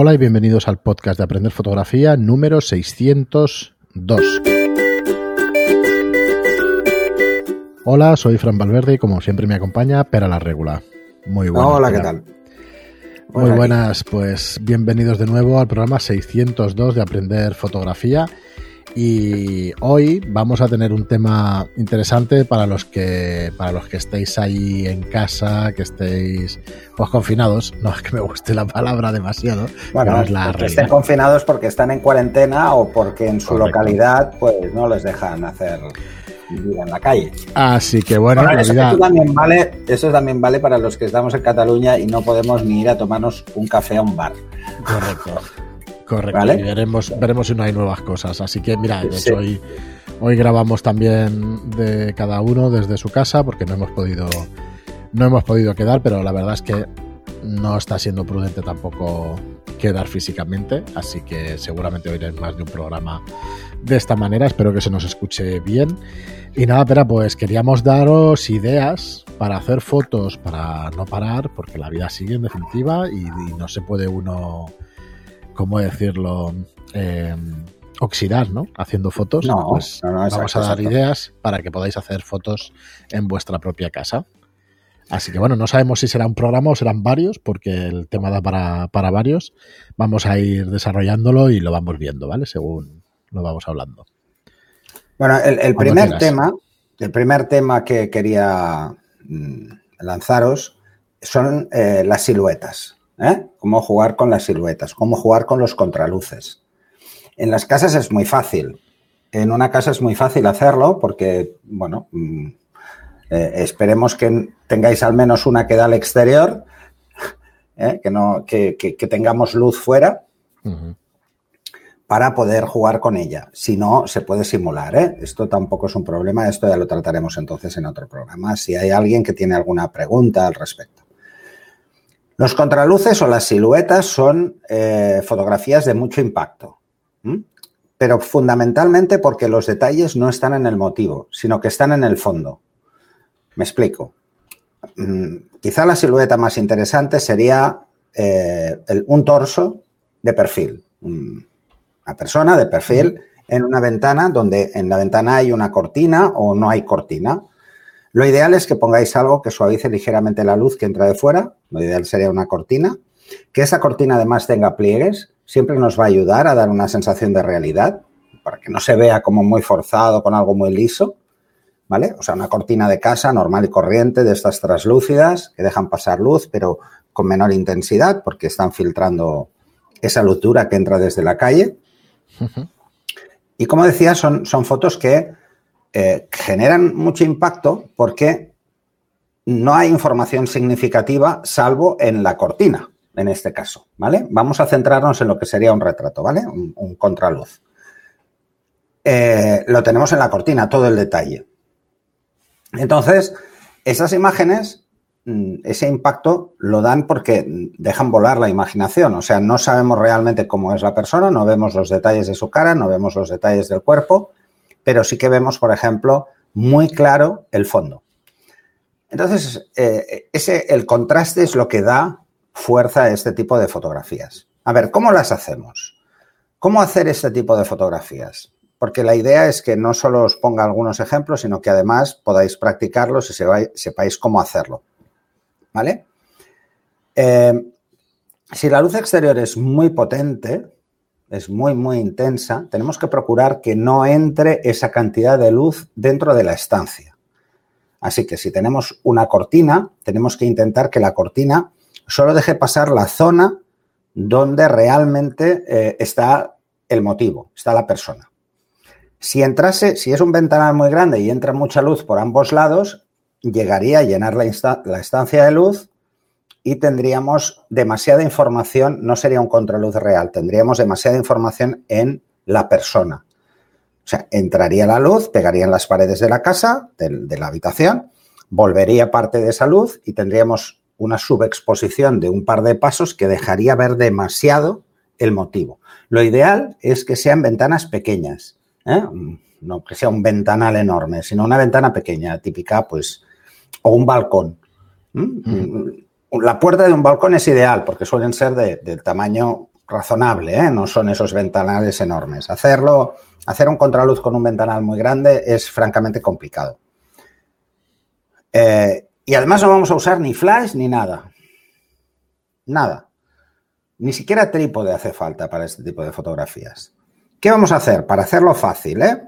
Hola y bienvenidos al podcast de Aprender Fotografía número 602. Hola, soy Fran Valverde y como siempre me acompaña Pera la Regula. Muy buenas. Hola, ¿qué tal? Muy buenas, pues bienvenidos de nuevo al programa 602 de Aprender Fotografía. Y hoy vamos a tener un tema interesante para los que para los que estéis ahí en casa, que estéis pues confinados. No es que me guste la palabra demasiado. Bueno, es la que estén confinados porque están en cuarentena o porque en su localidad pues no les dejan hacer vida en la calle. Así que bueno, eso, también vale, eso también vale para los que estamos en Cataluña y no podemos ni ir a tomarnos un café a un bar. Correcto. Correcto. veremos, veremos si no hay nuevas cosas. Así que mira, hoy, hoy grabamos también de cada uno desde su casa porque no hemos podido no hemos podido quedar, pero la verdad es que no está siendo prudente tampoco quedar físicamente, así que seguramente oiréis más de un programa de esta manera. Espero que se nos escuche bien. Y nada, pero pues queríamos daros ideas para hacer fotos, para no parar, porque la vida sigue en definitiva y no se puede uno ¿cómo decirlo? Eh, oxidar, ¿no? Haciendo fotos. No, pues vamos a dar ideas para que podáis hacer fotos en vuestra propia casa. Así que bueno, no sabemos si será un programa o serán varios, porque el tema da para, varios. Vamos a ir desarrollándolo y lo vamos viendo, ¿vale? Según lo vamos hablando. Bueno, el, primer tema, el primer tema que quería mm, lanzaros son eh, las siluetas. ¿Eh? Cómo jugar con las siluetas, cómo jugar con los contraluces. En las casas es muy fácil. En una casa es muy fácil hacerlo porque, bueno, mm, eh, esperemos que tengáis al menos una que da al exterior, ¿eh? que, no, que, tengamos luz fuera. para poder jugar con ella. Si no, se puede simular. Esto tampoco es un problema, esto ya lo trataremos entonces en otro programa, si hay alguien que tiene alguna pregunta al respecto. Los contraluces o las siluetas son eh, fotografías de mucho impacto, pero fundamentalmente porque los detalles no están en el motivo, sino que están en el fondo. Me explico. Mm, quizá la silueta más interesante sería eh, un torso de perfil, una persona de perfil en una ventana donde en la ventana hay una cortina o no hay cortina. Lo ideal es que pongáis algo que suavice ligeramente la luz que entra de fuera. Lo ideal sería una cortina. Que esa cortina además tenga pliegues. Siempre nos va a ayudar a dar una sensación de realidad para que no se vea como muy forzado con algo muy liso. ¿Vale? O sea, una cortina de casa normal y corriente de estas translúcidas que dejan pasar luz, pero con menor intensidad porque están filtrando esa luz dura que entra desde la calle. Y como decía, son, son fotos que eh, generan mucho impacto porque no hay información significativa salvo en la cortina, en este caso, ¿vale? Vamos a centrarnos en lo que sería un retrato, ¿vale? Un, contraluz. Eh, lo tenemos en la cortina, todo el detalle. Entonces, esas imágenes, mm, ese impacto lo dan porque dejan volar la imaginación. O sea, no sabemos realmente cómo es la persona, no vemos los detalles de su cara, no vemos los detalles del cuerpo, pero sí que vemos, por ejemplo, muy claro el fondo. Entonces, eh, ese, el contraste es lo que da fuerza a este tipo de fotografías. A ver, ¿cómo las hacemos? ¿Cómo hacer este tipo de fotografías? Porque la idea es que no solo os ponga algunos ejemplos, sino que además podáis practicarlos y sepáis cómo hacerlo. ¿Vale? Eh, si la luz exterior es muy potente, es muy, muy intensa, tenemos que procurar que no entre esa cantidad de luz dentro de la estancia. Así que si tenemos una cortina, tenemos que intentar que la cortina solo deje pasar la zona donde realmente eh, está el motivo, está la persona. Si entrase, si es un ventanal muy grande y entra mucha luz por ambos lados, llegaría a llenar la, la estancia de luz y tendríamos demasiada información, no sería un contraluz real, tendríamos demasiada información en la persona. O sea, entraría la luz, pegaría en las paredes de la casa, de, la habitación, volvería parte de esa luz y tendríamos una subexposición de un par de pasos que dejaría ver demasiado el motivo. Lo ideal es que sean ventanas pequeñas, ¿eh? no que sea un ventanal enorme, sino una ventana pequeña, típica, pues, o un balcón. La puerta de un balcón es ideal porque suelen ser del tamaño razonable, ¿eh? no son esos ventanales enormes. Hacerlo, hacer un contraluz con un ventanal muy grande es francamente complicado. Eh, y además no vamos a usar ni flash ni nada. Nada. Ni siquiera trípode hace falta para este tipo de fotografías. ¿Qué vamos a hacer? Para hacerlo fácil, ¿eh?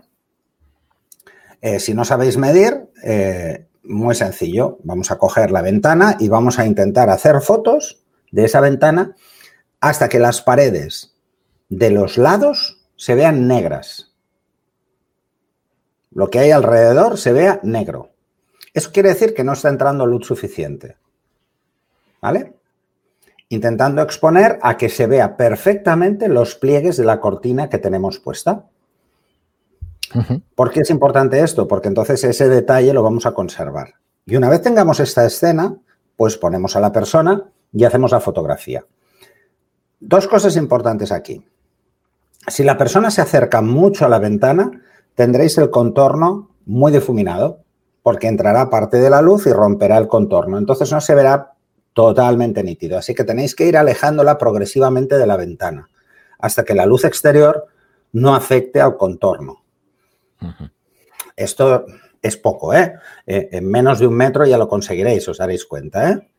si no sabéis medir, muy sencillo. Vamos a coger la ventana y vamos a intentar hacer fotos de esa ventana hasta que las paredes de los lados se vean negras. Lo que hay alrededor se vea negro. Eso quiere decir que no está entrando luz suficiente. ¿Vale? Intentando exponer a que se vea perfectamente los pliegues de la cortina que tenemos puesta. ¿Por qué es importante esto? Porque entonces ese detalle lo vamos a conservar. Y una vez tengamos esta escena, pues ponemos a la persona y hacemos la fotografía. Dos cosas importantes aquí. Si la persona se acerca mucho a la ventana, tendréis el contorno muy difuminado, porque entrará parte de la luz y romperá el contorno. Entonces no se verá totalmente nítido. Así que tenéis que ir alejándola progresivamente de la ventana, hasta que la luz exterior no afecte al contorno. Esto es poco, ¿eh? ¿eh? En menos de un metro ya lo conseguiréis, os daréis cuenta, ¿eh?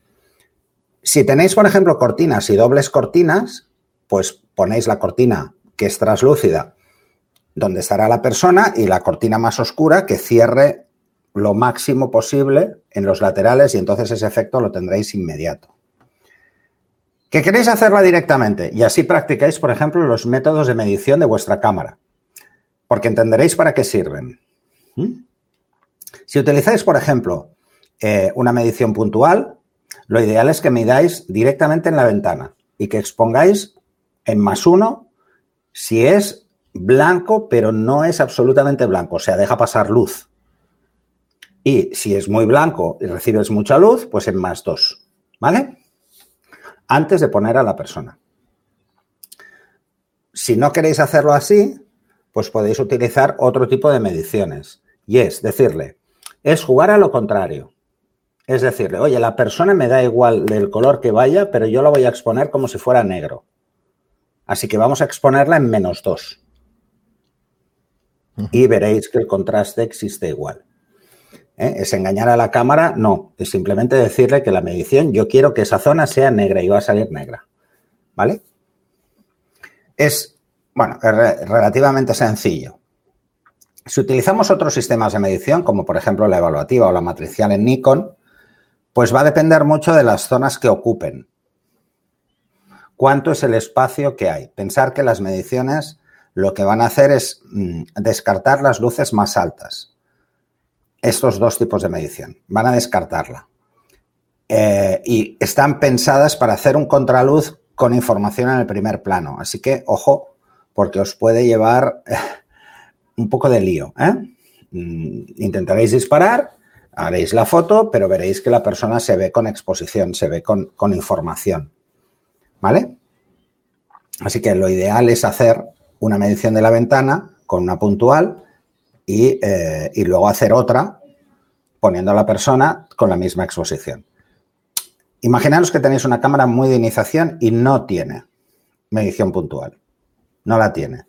Si tenéis, por ejemplo, cortinas y dobles cortinas, pues ponéis la cortina que es translúcida donde estará la persona y la cortina más oscura que cierre lo máximo posible en los laterales y entonces ese efecto lo tendréis inmediato. ¿Que queréis hacerla directamente? Y así practicáis, por ejemplo, los métodos de medición de vuestra cámara, porque entenderéis para qué sirven. ¿Mm? Si utilizáis, por ejemplo, eh, una medición puntual, lo ideal es que midáis directamente en la ventana y que expongáis en más uno si es blanco, pero no es absolutamente blanco, o sea, deja pasar luz. Y si es muy blanco y recibes mucha luz, pues en más dos, ¿vale? Antes de poner a la persona. Si no queréis hacerlo así, pues podéis utilizar otro tipo de mediciones. Y es decirle, es jugar a lo contrario. Es decirle, oye, la persona me da igual del color que vaya, pero yo la voy a exponer como si fuera negro. Así que vamos a exponerla en menos 2. Y veréis que el contraste existe igual. ¿Eh? ¿Es engañar a la cámara? No, es simplemente decirle que la medición, yo quiero que esa zona sea negra y va a salir negra. ¿Vale? Es, bueno, es relativamente sencillo. Si utilizamos otros sistemas de medición, como por ejemplo la evaluativa o la matricial en Nikon, pues va a depender mucho de las zonas que ocupen. ¿Cuánto es el espacio que hay? Pensar que las mediciones lo que van a hacer es mm, descartar las luces más altas. Estos dos tipos de medición. Van a descartarla. Eh, y están pensadas para hacer un contraluz con información en el primer plano. Así que, ojo, porque os puede llevar un poco de lío. ¿eh? Mm, intentaréis disparar haréis la foto, pero veréis que la persona se ve con exposición, se ve con, información. ¿Vale? Así que lo ideal es hacer una medición de la ventana con una puntual y, eh, y, luego hacer otra poniendo a la persona con la misma exposición. Imaginaros que tenéis una cámara muy de iniciación y no tiene medición puntual. No la tiene.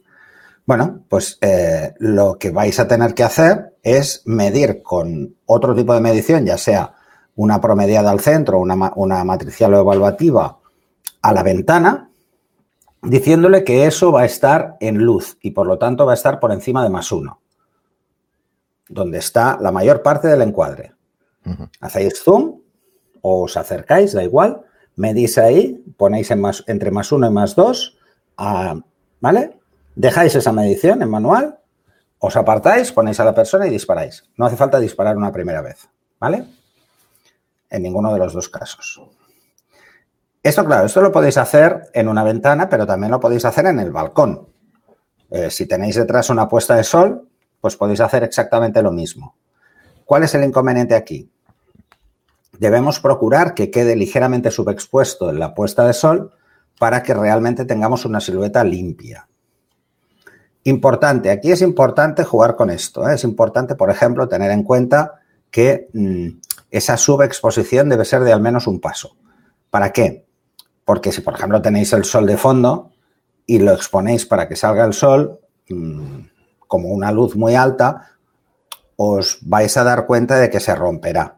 Bueno, pues eh, lo que vais a tener que hacer es medir con otro tipo de medición, ya sea una promediada al centro, una, una matricial o evaluativa a la ventana, diciéndole que eso va a estar en luz y por lo tanto va a estar por encima de más uno, donde está la mayor parte del encuadre. Hacéis zoom o os acercáis, da igual, medís ahí, ponéis entre más uno y más dos, ah, ¿vale? Dejáis esa medición en manual, os apartáis, ponéis a la persona y disparáis. No hace falta disparar una primera vez, ¿vale? En ninguno de los dos casos. Esto, claro, esto lo podéis hacer en una ventana, pero también lo podéis hacer en el balcón. Eh, si tenéis detrás una puesta de sol, pues podéis hacer exactamente lo mismo. ¿Cuál es el inconveniente aquí? Debemos procurar que quede ligeramente subexpuesto en la puesta de sol para que realmente tengamos una silueta limpia. Importante, aquí es importante jugar con esto. ¿eh? Es importante, por ejemplo, tener en cuenta que mm, esa subexposición debe ser de al menos un paso. ¿Para qué? Porque si, por ejemplo, tenéis el sol de fondo, y lo exponéis para que salga el sol, mm, como una luz muy alta, os vais a dar cuenta de que se romperá.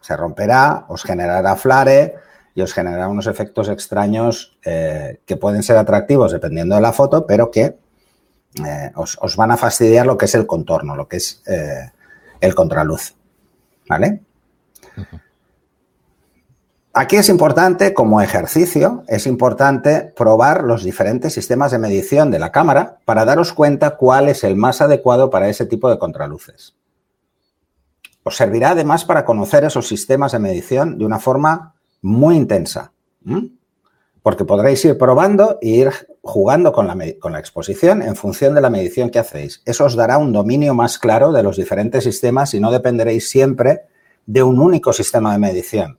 Se romperá, os generará flare y os generará unos efectos extraños eh, que pueden ser atractivos dependiendo de la foto, pero que eh, os, van a fastidiar lo que es el contorno, lo que es eh, el contraluz. ¿Vale? Aquí es importante, como ejercicio, es importante probar los diferentes sistemas de medición de la cámara para daros cuenta cuál es el más adecuado para ese tipo de contraluces. Os servirá además para conocer esos sistemas de medición de una forma muy intensa, porque podréis ir probando e ir jugando con la, con la exposición en función de la medición que hacéis. Eso os dará un dominio más claro de los diferentes sistemas y no dependeréis siempre de un único sistema de medición.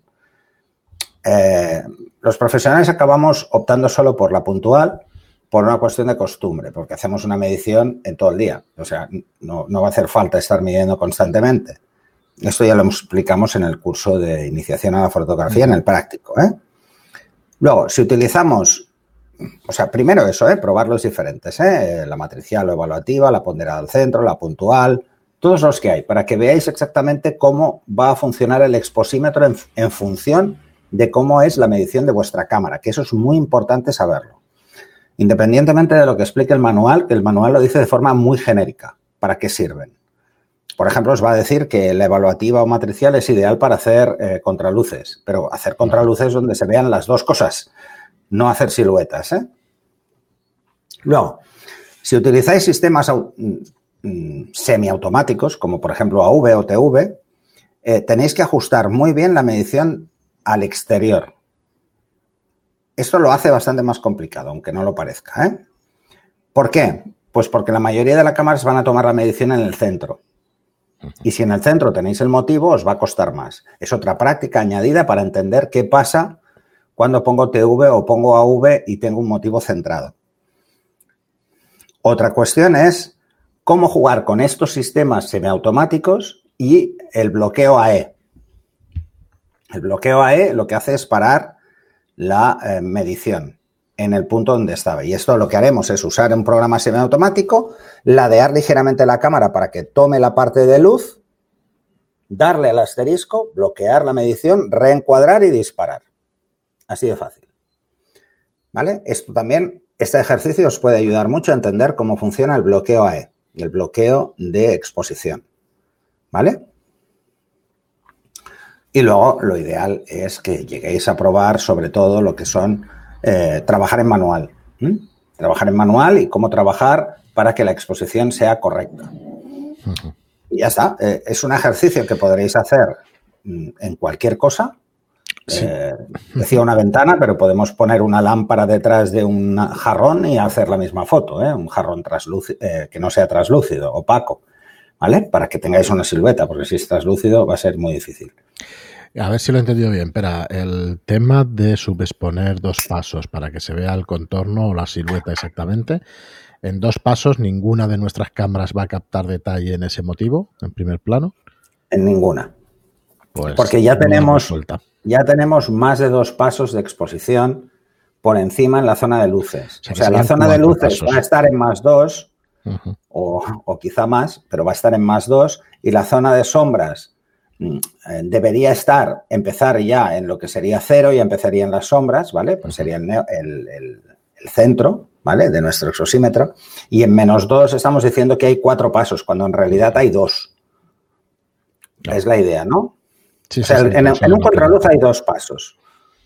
Eh, los profesionales acabamos optando solo por la puntual por una cuestión de costumbre, porque hacemos una medición en todo el día. O sea, no, va a hacer falta estar midiendo constantemente. Esto ya lo explicamos en el curso de iniciación a la fotografía, en el práctico. ¿eh? Luego, si utilizamos, o sea, primero eso, ¿eh? probar los diferentes, ¿eh? la matricial o evaluativa, la ponderada al centro, la puntual, todos los que hay, para que veáis exactamente cómo va a funcionar el exposímetro en función de cómo es la medición de vuestra cámara, que eso es muy importante saberlo. Independientemente de lo que explique el manual, que el manual lo dice de forma muy genérica, para qué sirven. Por ejemplo, os va a decir que la evaluativa o matricial es ideal para hacer eh, contraluces, pero hacer contraluces donde se vean las dos cosas, no hacer siluetas. ¿eh? Luego, si utilizáis sistemas mm, mm, semiautomáticos, como por ejemplo AV o TV, eh, tenéis que ajustar muy bien la medición al exterior. Esto lo hace bastante más complicado, aunque no lo parezca. ¿eh? ¿Por qué? Pues porque la mayoría de las cámaras van a tomar la medición en el centro. Y si en el centro tenéis el motivo, os va a costar más. Es otra práctica añadida para entender qué pasa cuando pongo TV o pongo AV y tengo un motivo centrado. Otra cuestión es cómo jugar con estos sistemas semiautomáticos y el bloqueo AE. El bloqueo AE lo que hace es parar la eh, medición en el punto donde estaba. Y esto lo que haremos es usar un programa semiautomático, ladear ligeramente la cámara para que tome la parte de luz, darle al asterisco, bloquear la medición, reencuadrar y disparar. Así de fácil. ¿Vale? Esto también, este ejercicio os puede ayudar mucho a entender cómo funciona el bloqueo AE, el bloqueo de exposición. ¿Vale? Y luego lo ideal es que lleguéis a probar sobre todo lo que son eh, trabajar en manual. Trabajar en manual y cómo trabajar para que la exposición sea correcta. Y ya está. Eh, es un ejercicio que podréis hacer mm, en cualquier cosa. Eh, decía una ventana, pero podemos poner una lámpara detrás de un jarrón y hacer la misma foto, un jarrón que no sea translúcido, opaco, ¿vale? Para que tengáis una silueta, porque si es translúcido va a ser muy difícil. A ver si lo he entendido bien. Espera, el tema de subexponer dos pasos para que se vea el contorno o la silueta exactamente. En dos pasos, ninguna de nuestras cámaras va a captar detalle en ese motivo, en primer plano. En ninguna. Pues Porque ya tenemos, ya tenemos más de dos pasos de exposición por encima en la zona de luces. O sea, la zona de luces va a estar en más dos, o, o, quizá más, pero va a estar en más dos, y la zona de sombras debería estar, empezar ya en lo que sería cero y empezaría en las sombras, ¿vale? Pues sería el, centro, ¿vale? De nuestro exosímetro. Y en menos dos estamos diciendo que hay cuatro pasos, cuando en realidad hay dos. Es la idea, ¿no? Sí, en, un contraluz hay dos pasos.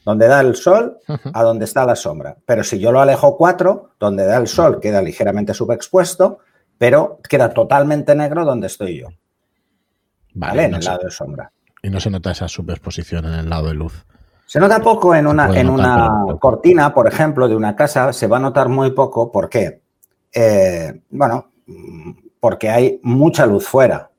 Donde da el sol a donde está la sombra. Pero si yo lo alejo cuatro, donde da el sol queda ligeramente subexpuesto, pero queda totalmente negro donde estoy yo. Vale, en el lado de sombra. Y no se nota esa superposición en el lado de luz. Se nota poco en una, en una cortina, por ejemplo, de una casa, se va a notar muy poco. ¿Por qué? Eh, bueno, porque hay mucha luz fuera.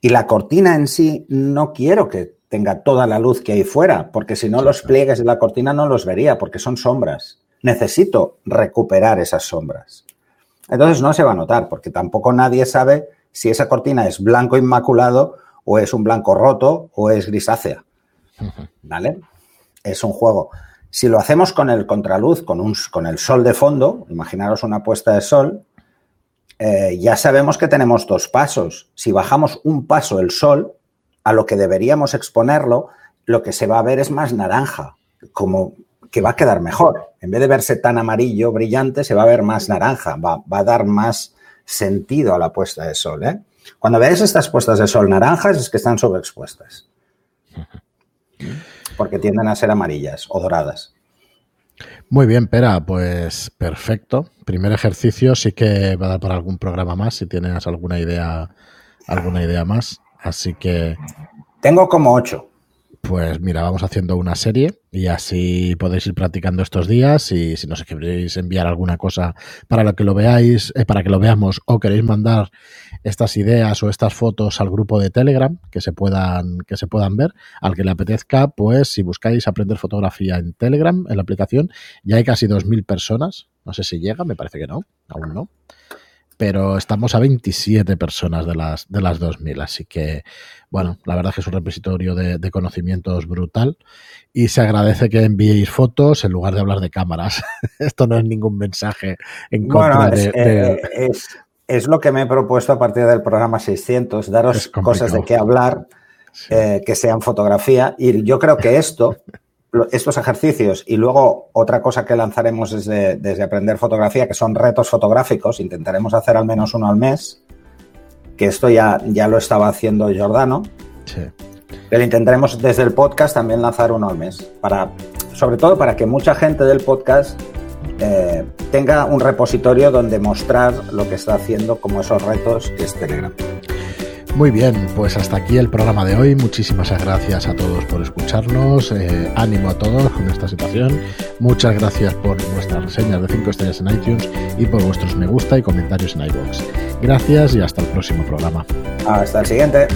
Y la cortina en sí no quiero que tenga toda la luz que hay fuera, porque si no los pliegues de la cortina no los vería, porque son sombras. Necesito recuperar esas sombras. Entonces no se va a notar, porque tampoco nadie sabe si esa cortina es blanco inmaculado o es un blanco roto o es grisácea. ¿Vale? Es un juego. Si lo hacemos con el contraluz, con, un, con el sol de fondo, imaginaros una puesta de sol, eh, ya sabemos que tenemos dos pasos. Si bajamos un paso el sol, a lo que deberíamos exponerlo, lo que se va a ver es más naranja, como que va a quedar mejor. En vez de verse tan amarillo, brillante, se va a ver más naranja, va, a dar más sentido a la puesta de sol. ¿eh? Cuando veáis estas puestas de sol naranjas es que están sobreexpuestas. Porque tienden a ser amarillas o doradas. Muy bien, Pera, pues perfecto. Primer ejercicio sí que va a dar para algún programa más, si tienes alguna idea, alguna idea más. Así que. Tengo como ocho. Pues mira, vamos haciendo una serie y así podéis ir practicando estos días y si nos queréis enviar alguna cosa para lo que lo veáis, eh, para que lo veamos o queréis mandar estas ideas o estas fotos al grupo de Telegram que se puedan que se puedan ver, al que le apetezca, pues si buscáis aprender fotografía en Telegram, en la aplicación, ya hay casi 2000 personas, no sé si llega, me parece que no, aún no pero estamos a 27 personas de las, de las 2000. Así que, bueno, la verdad es que es un repositorio de, conocimientos brutal y se agradece que enviéis fotos en lugar de hablar de cámaras. Esto no es ningún mensaje en contra de, eh, es, lo que me he propuesto a partir del programa 600, daros cosas de qué hablar. Eh, que sean fotografía y yo creo que esto estos ejercicios y luego otra cosa que lanzaremos desde, desde, Aprender Fotografía, que son retos fotográficos, intentaremos hacer al menos uno al mes, que esto ya, ya lo estaba haciendo Giordano. Sí. Pero intentaremos desde el podcast también lanzar uno al mes, para, sobre todo para que mucha gente del podcast eh, tenga un repositorio donde mostrar lo que está haciendo como esos retos que es Telegram. Muy bien, pues hasta aquí el programa de hoy. Muchísimas gracias a todos por escucharnos. Eh, ánimo a todos con esta situación. Muchas gracias por vuestras reseñas de 5 estrellas en iTunes y por vuestros me gusta y comentarios en iVoox. Gracias y hasta el próximo programa. Hasta el siguiente.